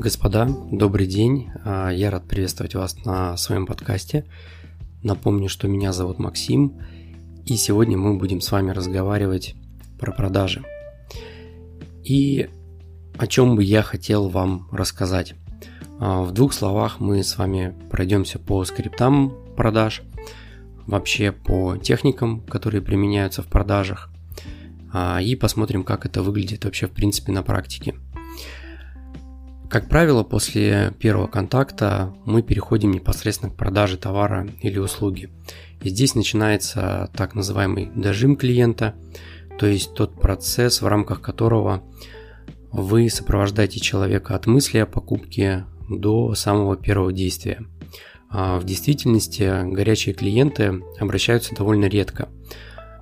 Господа, добрый день. А, я рад приветствовать вас на своем подкасте. Напомню, что меня зовут Максим, и сегодня мы будем с вами разговаривать про продажи. И о чем бы я хотел вам рассказать. А, в двух словах мы с вами пройдемся по скриптам продаж, вообще по техникам, которые применяются в продажах, а, и посмотрим, как это выглядит вообще в принципе на практике. Как правило, после первого контакта мы переходим непосредственно к продаже товара или услуги. И здесь начинается так называемый дожим клиента, то есть тот процесс, в рамках которого вы сопровождаете человека от мысли о покупке до самого первого действия. А в действительности горячие клиенты обращаются довольно редко.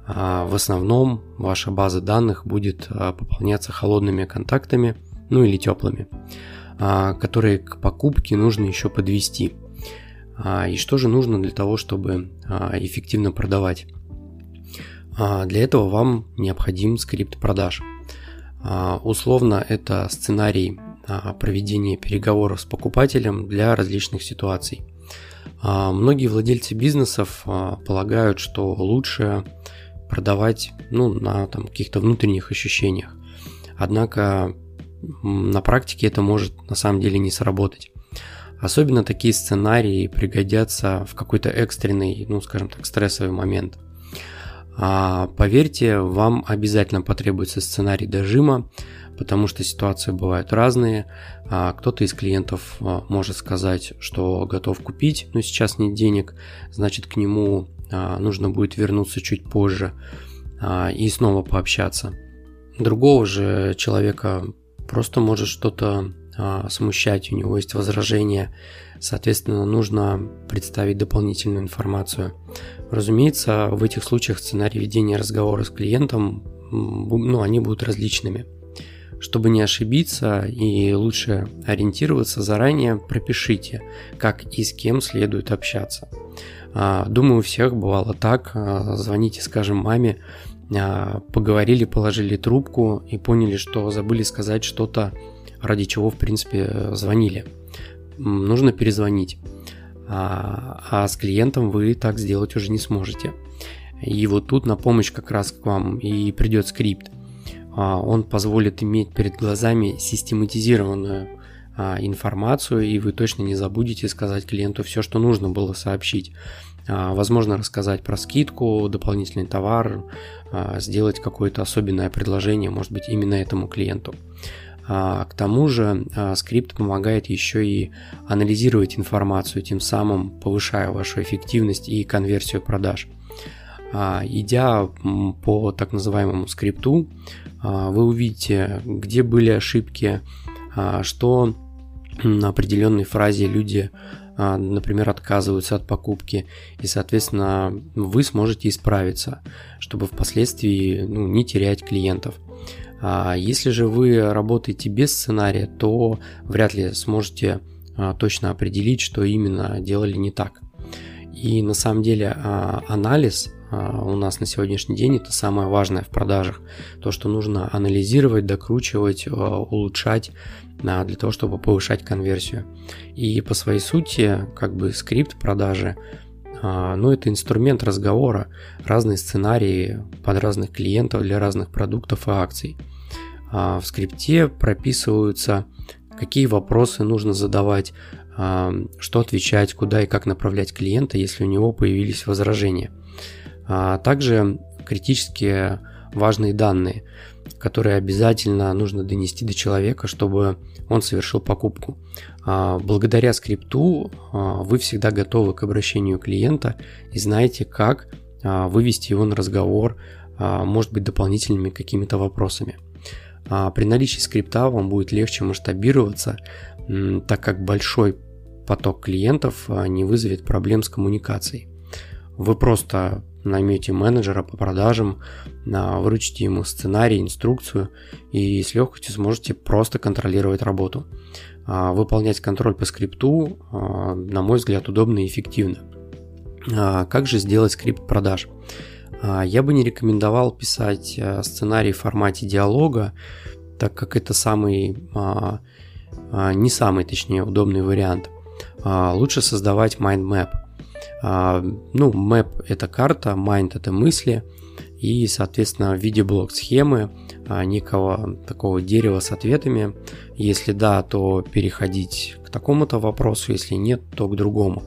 А в основном ваша база данных будет а, пополняться холодными контактами, ну или теплыми. А, которые к покупке нужно еще подвести. А, и что же нужно для того, чтобы а, эффективно продавать? Для этого вам необходим скрипт продаж. Условно это сценарий проведения переговоров с покупателем для различных ситуаций. Многие владельцы бизнесов полагают, что лучше продавать ну, на там, каких-то внутренних ощущениях. Однако на практике это может на самом деле не сработать. Особенно такие сценарии пригодятся в какой-то экстренный, ну скажем так, стрессовый момент. А поверьте, вам обязательно потребуется сценарий дожима, потому что ситуации бывают разные. А кто-то из клиентов а, может сказать, что готов купить, но сейчас нет денег, значит к нему а, нужно будет вернуться чуть позже и снова пообщаться. Другого же человека просто может что-то а, смущать, у него есть возражения, соответственно, нужно представить дополнительную информацию. Разумеется, в этих случаях сценарий ведения разговора с клиентом, ну, они будут различными. Чтобы не ошибиться и лучше ориентироваться заранее, пропишите, как и с кем следует общаться. А, думаю, у всех бывало так. А, звоните, скажем, маме, поговорили, положили трубку и поняли, что забыли сказать что-то, ради чего, в принципе, звонили. Нужно перезвонить. А, а с клиентом вы так сделать уже не сможете. И вот тут на помощь как раз к вам и придет скрипт. А, он позволит иметь перед глазами систематизированную информацию, и вы точно не забудете сказать клиенту все, что нужно было сообщить. А, возможно, рассказать про скидку, дополнительный товар, а, сделать какое-то особенное предложение, может быть, именно этому клиенту. А, к тому же скрипт помогает еще и анализировать информацию, тем самым повышая вашу эффективность и конверсию продаж. Идя по так называемому скрипту, вы увидите, где были ошибки, что на определенной фразе люди например, отказываются от покупки, и, соответственно, вы сможете исправиться, чтобы впоследствии ну, не терять клиентов. А если же вы работаете без сценария, то вряд ли сможете а, точно определить, что именно делали не так. И на самом деле анализ у нас на сегодняшний день это самое важное в продажах. То, что нужно анализировать, докручивать, улучшать для того, чтобы повышать конверсию. И по своей сути, как бы скрипт продажи, а, ну, это инструмент разговора, разные сценарии под разных клиентов для разных продуктов и акций. А, в скрипте прописываются, какие вопросы нужно задавать, а, что отвечать, куда и как направлять клиента, если у него появились возражения. Также критические важные данные, которые обязательно нужно донести до человека, чтобы он совершил покупку. А, благодаря скрипту а, вы всегда готовы к обращению клиента и знаете, как а, вывести его на разговор, может быть, дополнительными какими-то вопросами. При наличии скрипта вам будет легче масштабироваться, так как большой поток клиентов не вызовет проблем с коммуникацией. Вы просто наймете менеджера по продажам, выручите ему сценарий, инструкцию и с легкостью сможете просто контролировать работу. А, выполнять контроль по скрипту, а, на мой взгляд, удобно и эффективно. А, как же сделать скрипт продаж? Я бы не рекомендовал писать сценарий в формате диалога, так как это самый не самый, точнее, удобный вариант. Лучше создавать mind map. Ну, map – это карта, mind – это мысли, и, соответственно, в виде блок-схемы некого такого дерева с ответами. Если да, то переходить к такому-то вопросу, если нет, то к другому.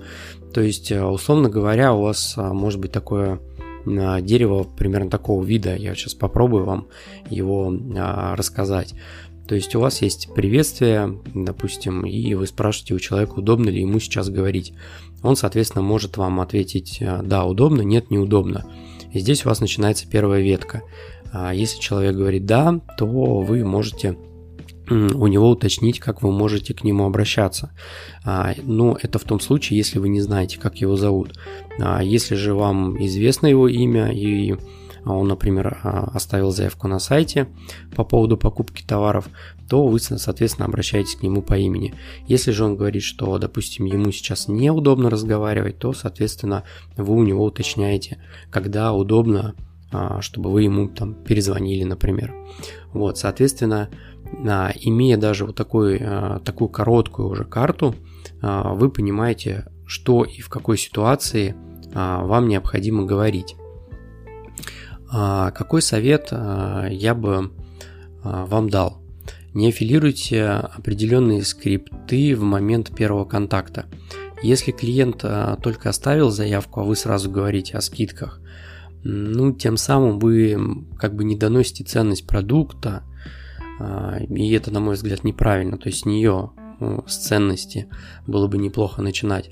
То есть, условно говоря, у вас может быть такое дерево примерно такого вида. Я сейчас попробую вам его а, рассказать. То есть у вас есть приветствие, допустим, и вы спрашиваете у человека, удобно ли ему сейчас говорить. Он, соответственно, может вам ответить а, «да, удобно», «нет, неудобно». И здесь у вас начинается первая ветка. А если человек говорит «да», то вы можете у него уточнить, как вы можете к нему обращаться. А, но это в том случае, если вы не знаете, как его зовут. А если же вам известно его имя и он, например, а, оставил заявку на сайте по поводу покупки товаров, то вы, соответственно, обращаетесь к нему по имени. Если же он говорит, что, допустим, ему сейчас неудобно разговаривать, то, соответственно, вы у него уточняете, когда удобно, чтобы вы ему там перезвонили, например. Вот, соответственно, а, имея даже вот такой, а, такую короткую уже карту, а, вы понимаете, что и в какой ситуации вам необходимо говорить. Какой совет я бы вам дал? Не аффилируйте определенные скрипты в момент первого контакта. Если клиент только оставил заявку, а вы сразу говорите о скидках, ну, тем самым вы как бы не доносите ценность продукта, а, и это, на мой взгляд, неправильно. То есть с нее, с ценности, было бы неплохо начинать.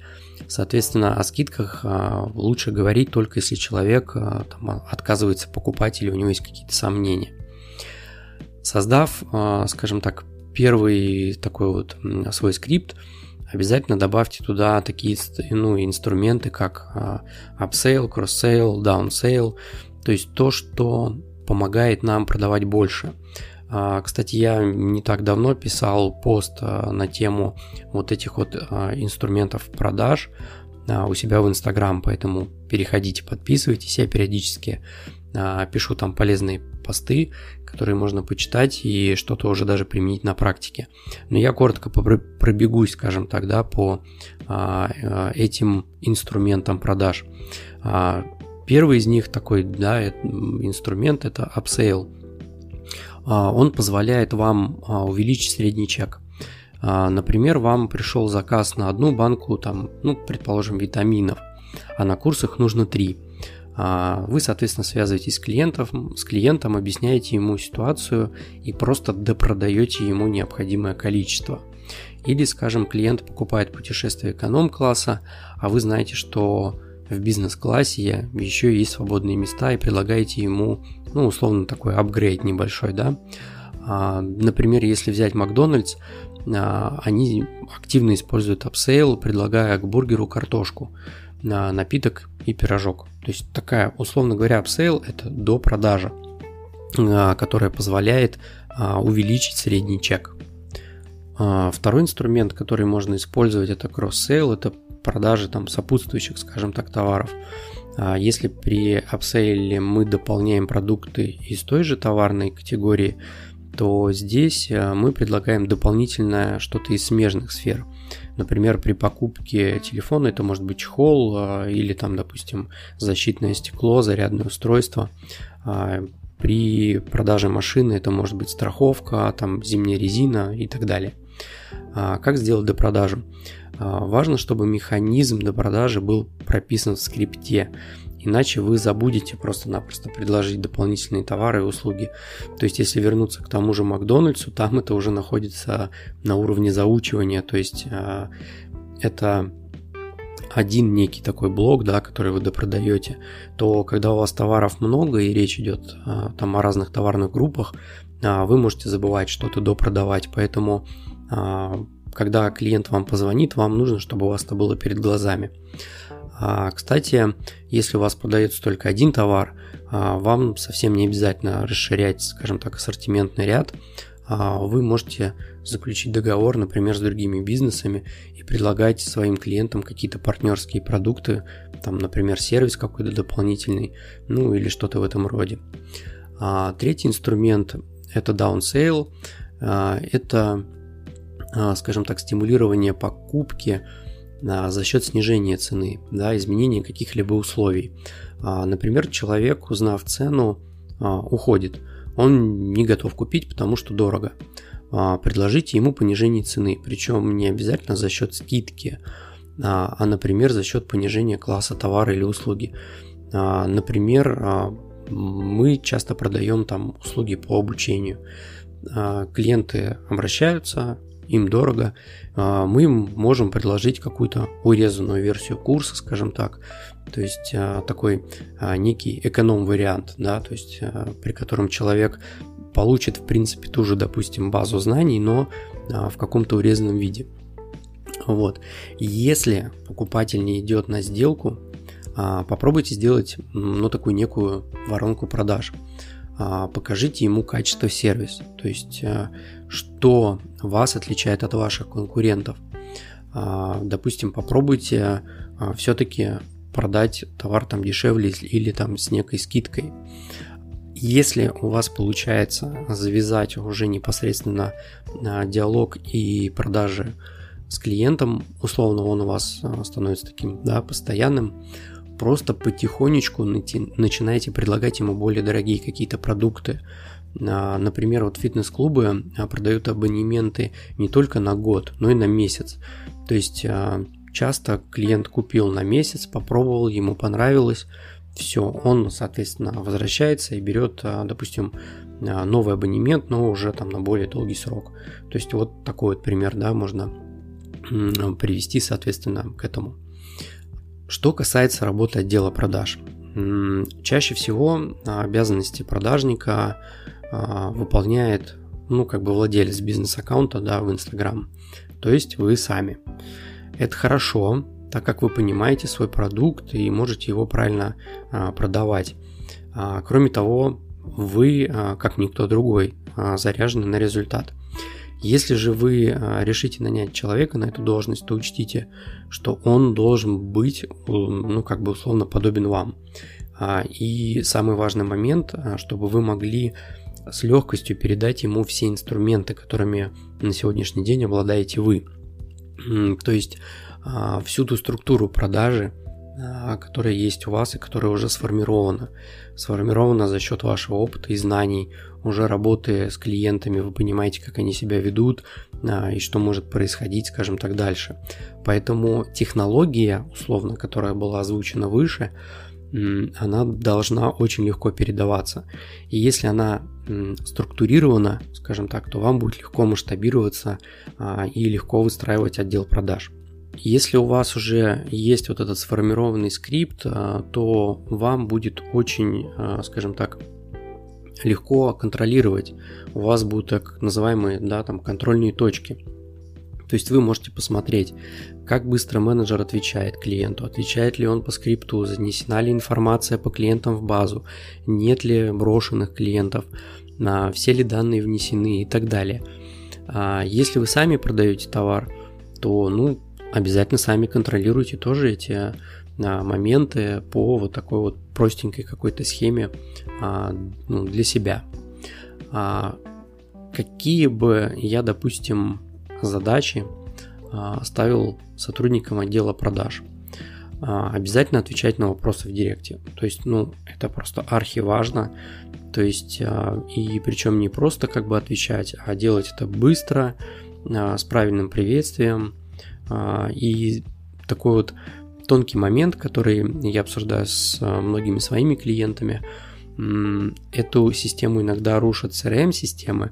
Соответственно, о скидках а, лучше говорить только если человек а, там, отказывается покупать или у него есть какие-то сомнения. Создав, скажем так, первый такой вот свой скрипт, обязательно добавьте туда такие ну, инструменты, как upsell, cross-sale, down-sale, то есть то, что помогает нам продавать больше. А, кстати, я не так давно писал пост а, на тему вот этих вот а, инструментов продаж у себя в Инстаграм, поэтому переходите, подписывайтесь, я периодически пишу там полезные посты, которые можно почитать и что-то уже даже применить на практике. Но я коротко пробегусь, скажем так, да, по этим инструментам продаж. Первый из них такой, да, инструмент это upsell он позволяет вам а, увеличить средний чек. А, например, вам пришел заказ на одну банку, там, ну, предположим, витаминов, а на курсах нужно три. Вы, соответственно, связываетесь с клиентом, с клиентом, объясняете ему ситуацию и просто допродаете ему необходимое количество. Или, скажем, клиент покупает путешествие эконом-класса, а вы знаете, что в бизнес-классе еще есть свободные места и предлагаете ему, ну, условно, такой апгрейд небольшой, да. А, например, если взять Макдональдс, а, они активно используют upsell, предлагая к бургеру картошку, на напиток и пирожок. То есть такая, условно говоря, upsell – это допродажа, а, которая позволяет увеличить средний чек. Второй инструмент, который можно использовать, это cross-sell, это продажи там сопутствующих, скажем так, товаров. А если при апсейле мы дополняем продукты из той же товарной категории, то здесь а, мы предлагаем дополнительное что-то из смежных сфер. Например, при покупке телефона это может быть чехол а, или там, допустим, защитное стекло, зарядное устройство. При продаже машины это может быть страховка, там зимняя резина и так далее. Как сделать допродажу? А, важно, чтобы механизм до продажи был прописан в скрипте, иначе вы забудете просто-напросто предложить дополнительные товары и услуги. То есть, если вернуться к тому же Макдональдсу, там это уже находится на уровне заучивания, то есть а, это один некий такой блок, да, который вы допродаете, то когда у вас товаров много и речь идет а, там о разных товарных группах, вы можете забывать что-то допродавать, поэтому когда клиент вам позвонит, вам нужно, чтобы у вас это было перед глазами. А, кстати, если у вас продается только один товар, а, вам совсем не обязательно расширять, скажем так, ассортиментный ряд. А, вы можете заключить договор, например, с другими бизнесами и предлагать своим клиентам какие-то партнерские продукты, там, например, сервис какой-то дополнительный, ну или что-то в этом роде. Третий инструмент – это downsale. Это скажем так, стимулирование покупки за счет снижения цены, да, изменения каких-либо условий. Например, человек, узнав цену, уходит. Он не готов купить, потому что дорого. Предложите ему понижение цены, причем не обязательно за счет скидки, а, например, за счет понижения класса товара или услуги. Например, мы часто продаем там услуги по обучению. Клиенты обращаются, им дорого, а, мы им можем предложить какую-то урезанную версию курса, скажем так, то есть а, такой а, некий эконом-вариант, да, то есть при котором человек получит, в принципе, ту же, допустим, базу знаний, но в каком-то урезанном виде. Вот. Если покупатель не идет на сделку, попробуйте сделать, ну, такую некую воронку продаж. Покажите ему качество сервиса, то есть что вас отличает от ваших конкурентов. А, допустим, попробуйте а, все-таки продать товар там дешевле или там с некой скидкой. Если у вас получается завязать уже непосредственно диалог и продажи с клиентом, условно он у вас становится таким да, постоянным, просто потихонечку начинаете предлагать ему более дорогие какие-то продукты. А, например, вот фитнес-клубы а, продают абонементы не только на год, но и на месяц. То есть а, часто клиент купил на месяц, попробовал, ему понравилось, все, он, соответственно, возвращается и берет, допустим, новый абонемент, но уже там на более долгий срок. То есть вот такой вот пример, да, можно привести, соответственно, к этому. Что касается работы отдела продаж. Чаще всего обязанности продажника выполняет, ну, как бы владелец бизнес-аккаунта, да, в Instagram. То есть вы сами. Это хорошо, так как вы понимаете свой продукт и можете его правильно а, продавать. А, кроме того, вы, как никто другой, заряжены на результат. Если же вы а, решите нанять человека на эту должность, то учтите, что он должен быть, ну, как бы условно подобен вам. А, и самый важный момент, а, чтобы вы могли с легкостью передать ему все инструменты, которыми на сегодняшний день обладаете вы. То есть всю ту структуру продажи, которая есть у вас и которая уже сформирована. Сформирована за счет вашего опыта и знаний, уже работая с клиентами, вы понимаете, как они себя ведут а, и что может происходить, скажем так, дальше. Поэтому технология, условно, которая была озвучена выше, она должна очень легко передаваться. И если она структурирована, скажем так, то вам будет легко масштабироваться а, и легко выстраивать отдел продаж. Если у вас уже есть вот этот сформированный скрипт, а, то вам будет очень, скажем так, легко контролировать. У вас будут так называемые да, там, контрольные точки. То есть вы можете посмотреть, как быстро менеджер отвечает клиенту, отвечает ли он по скрипту, занесена ли информация по клиентам в базу, нет ли брошенных клиентов, все ли данные внесены и так далее. А если вы сами продаете товар, то ну, обязательно сами контролируйте тоже эти моменты по вот такой вот простенькой какой-то схеме а, ну, для себя. А, какие бы я, допустим, задачи а, ставил сотрудникам отдела продаж? Обязательно отвечать на вопросы в директе. То есть, ну, это просто архиважно. То есть, и причем не просто как бы отвечать, а делать это быстро, с правильным приветствием. И такой вот тонкий момент, который я обсуждаю с многими своими клиентами. Эту систему иногда рушат CRM-системы,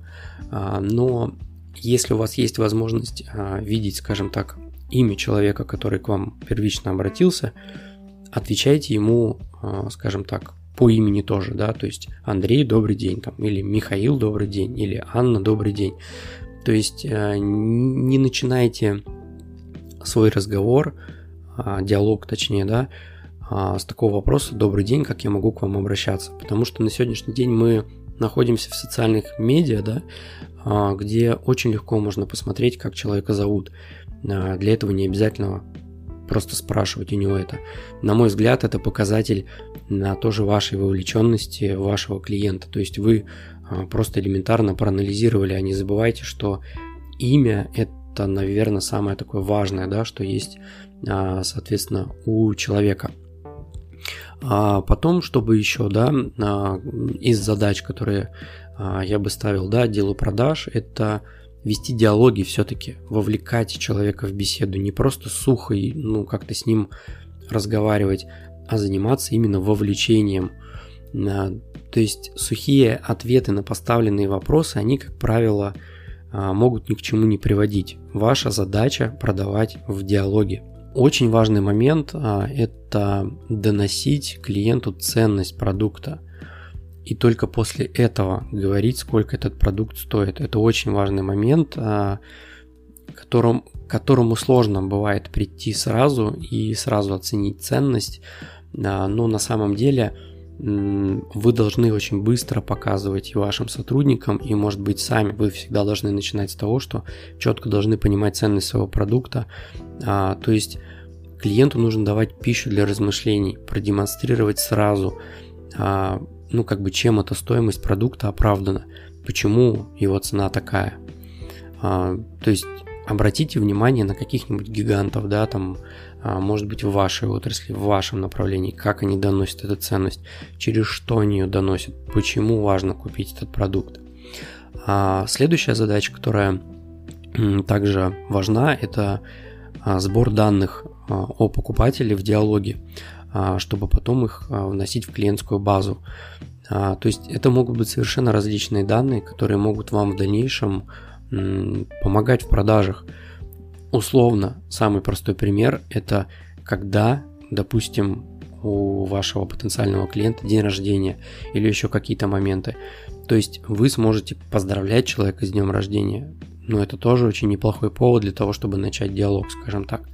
а, но если у вас есть возможность а, видеть, скажем так, имя человека, который к вам первично обратился, отвечайте ему, а, скажем так, по имени тоже, да, то есть Андрей, добрый день, там, или Михаил, добрый день, или Анна, добрый день. То есть э, не начинайте свой разговор а, диалог, точнее, да, а, с такого вопроса «Добрый день, как я могу к вам обращаться?» Потому что на сегодняшний день мы находимся в социальных медиа, да, а, где очень легко можно посмотреть, как человека зовут. Для этого не обязательно просто спрашивать у него это. На мой взгляд, это показатель на тоже вашей вовлеченности вашего клиента. То есть вы просто элементарно проанализировали, а не забывайте, что имя – это, наверное, самое такое важное, да, что есть, а, соответственно, у человека. А потом, чтобы еще, да, а, из задач, которые а, я бы ставил, да, отделу продаж, это вести диалоги все-таки, вовлекать человека в беседу, не просто сухо ну, как-то с ним разговаривать, а заниматься именно вовлечением. То есть сухие ответы на поставленные вопросы, они, как правило, могут ни к чему не приводить. Ваша задача продавать в диалоге. Очень важный момент а, – это доносить клиенту ценность продукта. И только после этого говорить, сколько этот продукт стоит. Это очень важный момент, а, которым, которому сложно бывает прийти сразу и сразу оценить ценность. А, но на самом деле – вы должны очень быстро показывать и вашим сотрудникам, и, может быть, сами вы всегда должны начинать с того, что четко должны понимать ценность своего продукта. А, то есть клиенту нужно давать пищу для размышлений, продемонстрировать сразу, а, ну, как бы, чем эта стоимость продукта оправдана, почему его цена такая. А, то есть обратите внимание на каких-нибудь гигантов, да, там, а, может быть, в вашей отрасли, в вашем направлении, как они доносят эту ценность, через что они ее доносят, почему важно купить этот продукт. А следующая задача, которая также важна, это а, сбор данных а, о покупателе в диалоге, чтобы потом их вносить в клиентскую базу. То есть это могут быть совершенно различные данные, которые могут вам в дальнейшем помогать в продажах. Условно, самый простой пример – это когда, допустим, у вашего потенциального клиента день рождения или еще какие-то моменты. То есть вы сможете поздравлять человека с днем рождения. Но это тоже очень неплохой повод для того, чтобы начать диалог, скажем так.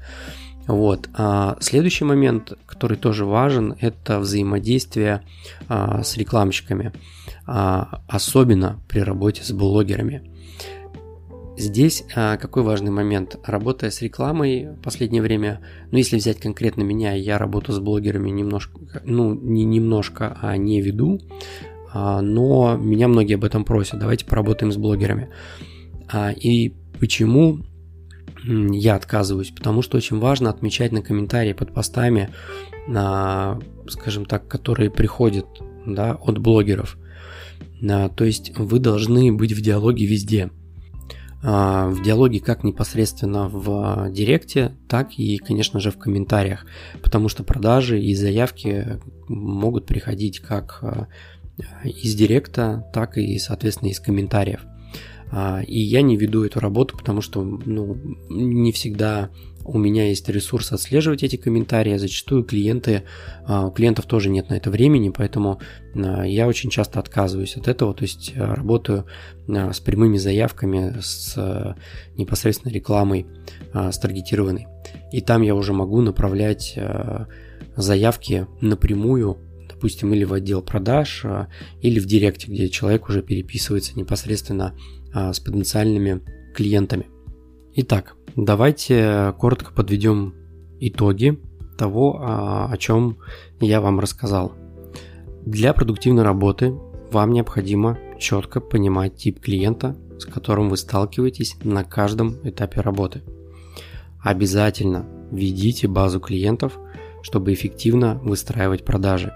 Вот. А следующий момент, который тоже важен, это взаимодействие а, с рекламщиками, а, особенно при работе с блогерами. Здесь а, какой важный момент? Работая с рекламой в последнее время, ну если взять конкретно меня, я работу с блогерами немножко, ну не немножко, а не веду, а, но меня многие об этом просят, давайте поработаем с блогерами. А, и почему я отказываюсь? Потому что очень важно отмечать на комментарии под постами, скажем так, которые приходят да, от блогеров. То есть вы должны быть в диалоге везде – в диалоге как непосредственно в директе, так и, конечно же, в комментариях, потому что продажи и заявки могут приходить как а, из директа, так и, соответственно, из комментариев. А, и я не веду эту работу, потому что ну, не всегда у меня есть ресурс отслеживать эти комментарии, а зачастую клиенты, у клиентов тоже нет на это времени, поэтому я очень часто отказываюсь от этого, то есть работаю с прямыми заявками, с непосредственно рекламой, с таргетированной. И там я уже могу направлять заявки напрямую допустим, или в отдел продаж, или в директе, где человек уже переписывается непосредственно а, с потенциальными клиентами. Итак, давайте коротко подведем итоги того, а, о чем я вам рассказал. Для продуктивной работы вам необходимо четко понимать тип клиента, с которым вы сталкиваетесь на каждом этапе работы. Обязательно введите базу клиентов, чтобы эффективно выстраивать продажи.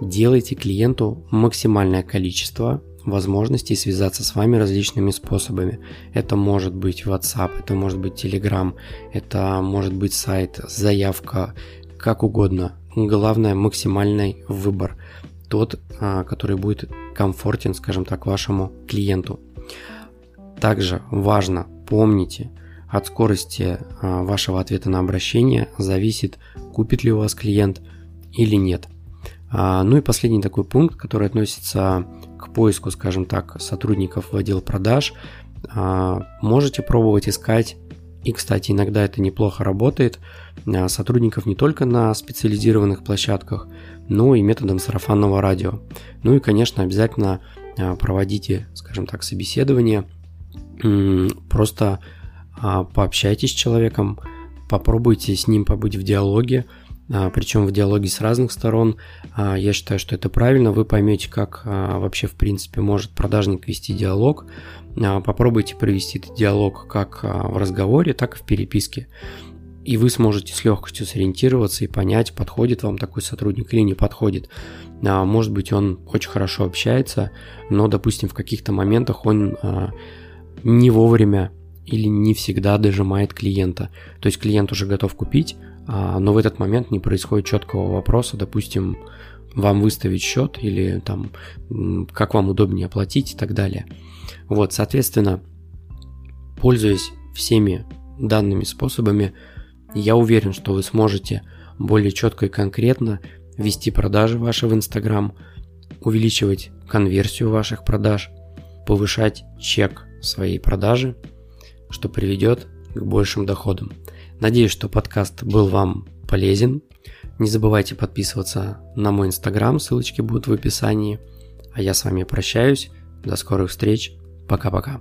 Делайте клиенту максимальное количество возможностей связаться с вами различными способами. Это может быть WhatsApp, это может быть Telegram, это может быть сайт, заявка, как угодно. Главное максимальный выбор, тот, а, который будет комфортен, скажем так, вашему клиенту. Также важно, помните, от скорости а, вашего ответа на обращение зависит, купит ли у вас клиент или нет. А, ну и последний такой пункт, который относится к поиску, скажем так, сотрудников в отдел продаж, а, можете пробовать искать и, кстати, иногда это неплохо работает. А, сотрудников не только на специализированных площадках, но и методом сарафанного радио. Ну и, конечно, обязательно проводите, скажем так, собеседование. Просто пообщайтесь с человеком, попробуйте с ним побыть в диалоге, причем в диалоге с разных сторон. А, я считаю, что это правильно. Вы поймете, как а, вообще в принципе может продажник вести диалог. Попробуйте провести этот диалог как в разговоре, так и в переписке. И вы сможете с легкостью сориентироваться и понять, подходит вам такой сотрудник или не подходит. Может быть, он очень хорошо общается, но, допустим, в каких-то моментах он не вовремя или не всегда дожимает клиента. То есть клиент уже готов купить, а, но в этот момент не происходит четкого вопроса, допустим, вам выставить счет или там как вам удобнее оплатить и так далее. Вот, соответственно, пользуясь всеми данными способами, я уверен, что вы сможете более четко и конкретно вести продажи ваши в Инстаграм, увеличивать конверсию ваших продаж, повышать чек своей продажи, что приведет к большим доходам. Надеюсь, что подкаст был вам полезен. Не забывайте подписываться на мой инстаграм, ссылочки будут в описании. А я с вами прощаюсь. До скорых встреч. Пока-пока.